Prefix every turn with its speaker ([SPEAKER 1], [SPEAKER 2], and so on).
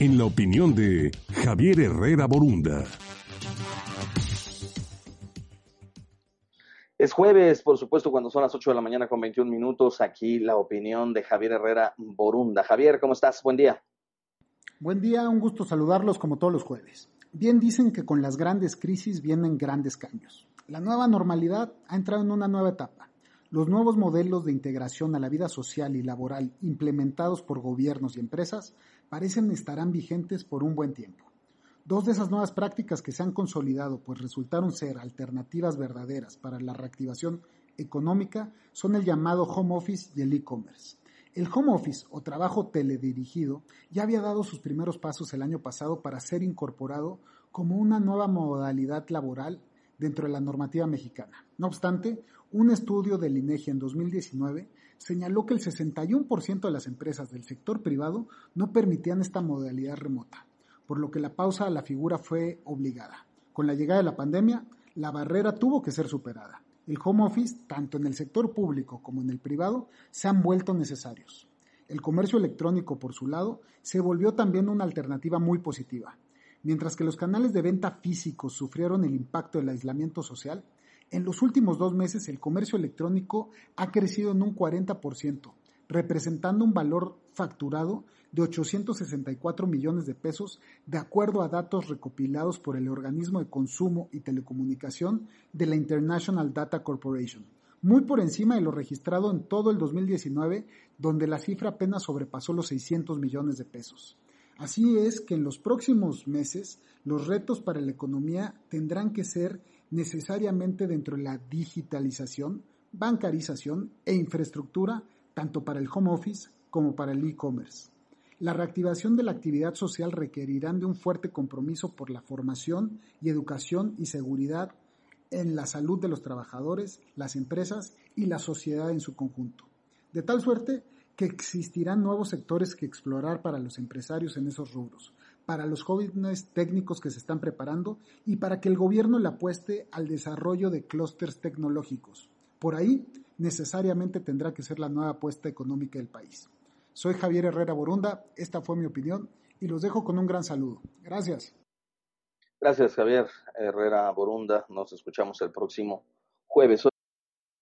[SPEAKER 1] en la opinión de Javier Herrera Borunda.
[SPEAKER 2] Es jueves, por supuesto, cuando son las 8 de la mañana con 21 minutos. Aquí la opinión de Javier Herrera Borunda. Javier, ¿cómo estás? Buen día.
[SPEAKER 3] Buen día, un gusto saludarlos como todos los jueves. Bien dicen que con las grandes crisis vienen grandes cambios. La nueva normalidad ha entrado en una nueva etapa. Los nuevos modelos de integración a la vida social y laboral implementados por gobiernos y empresas parecen estarán vigentes por un buen tiempo. Dos de esas nuevas prácticas que se han consolidado pues resultaron ser alternativas verdaderas para la reactivación económica son el llamado home office y el e-commerce. El home office o trabajo teledirigido ya había dado sus primeros pasos el año pasado para ser incorporado como una nueva modalidad laboral dentro de la normativa mexicana. No obstante, un estudio del INEGI en 2019 señaló que el 61% de las empresas del sector privado no permitían esta modalidad remota, por lo que la pausa a la figura fue obligada. Con la llegada de la pandemia, la barrera tuvo que ser superada el home office, tanto en el sector público como en el privado, se han vuelto necesarios. El comercio electrónico, por su lado, se volvió también una alternativa muy positiva. Mientras que los canales de venta físicos sufrieron el impacto del aislamiento social, en los últimos dos meses el comercio electrónico ha crecido en un 40%, representando un valor facturado de 864 millones de pesos, de acuerdo a datos recopilados por el Organismo de Consumo y Telecomunicación de la International Data Corporation, muy por encima de lo registrado en todo el 2019, donde la cifra apenas sobrepasó los 600 millones de pesos. Así es que en los próximos meses los retos para la economía tendrán que ser necesariamente dentro de la digitalización, bancarización e infraestructura, tanto para el home office como para el e-commerce. La reactivación de la actividad social requerirán de un fuerte compromiso por la formación y educación y seguridad en la salud de los trabajadores, las empresas y la sociedad en su conjunto. De tal suerte que existirán nuevos sectores que explorar para los empresarios en esos rubros, para los jóvenes técnicos que se están preparando y para que el gobierno le apueste al desarrollo de clústeres tecnológicos. Por ahí necesariamente tendrá que ser la nueva apuesta económica del país. Soy Javier Herrera Borunda, esta fue mi opinión y los dejo con un gran saludo. Gracias.
[SPEAKER 2] Gracias Javier Herrera Borunda, nos escuchamos el próximo jueves.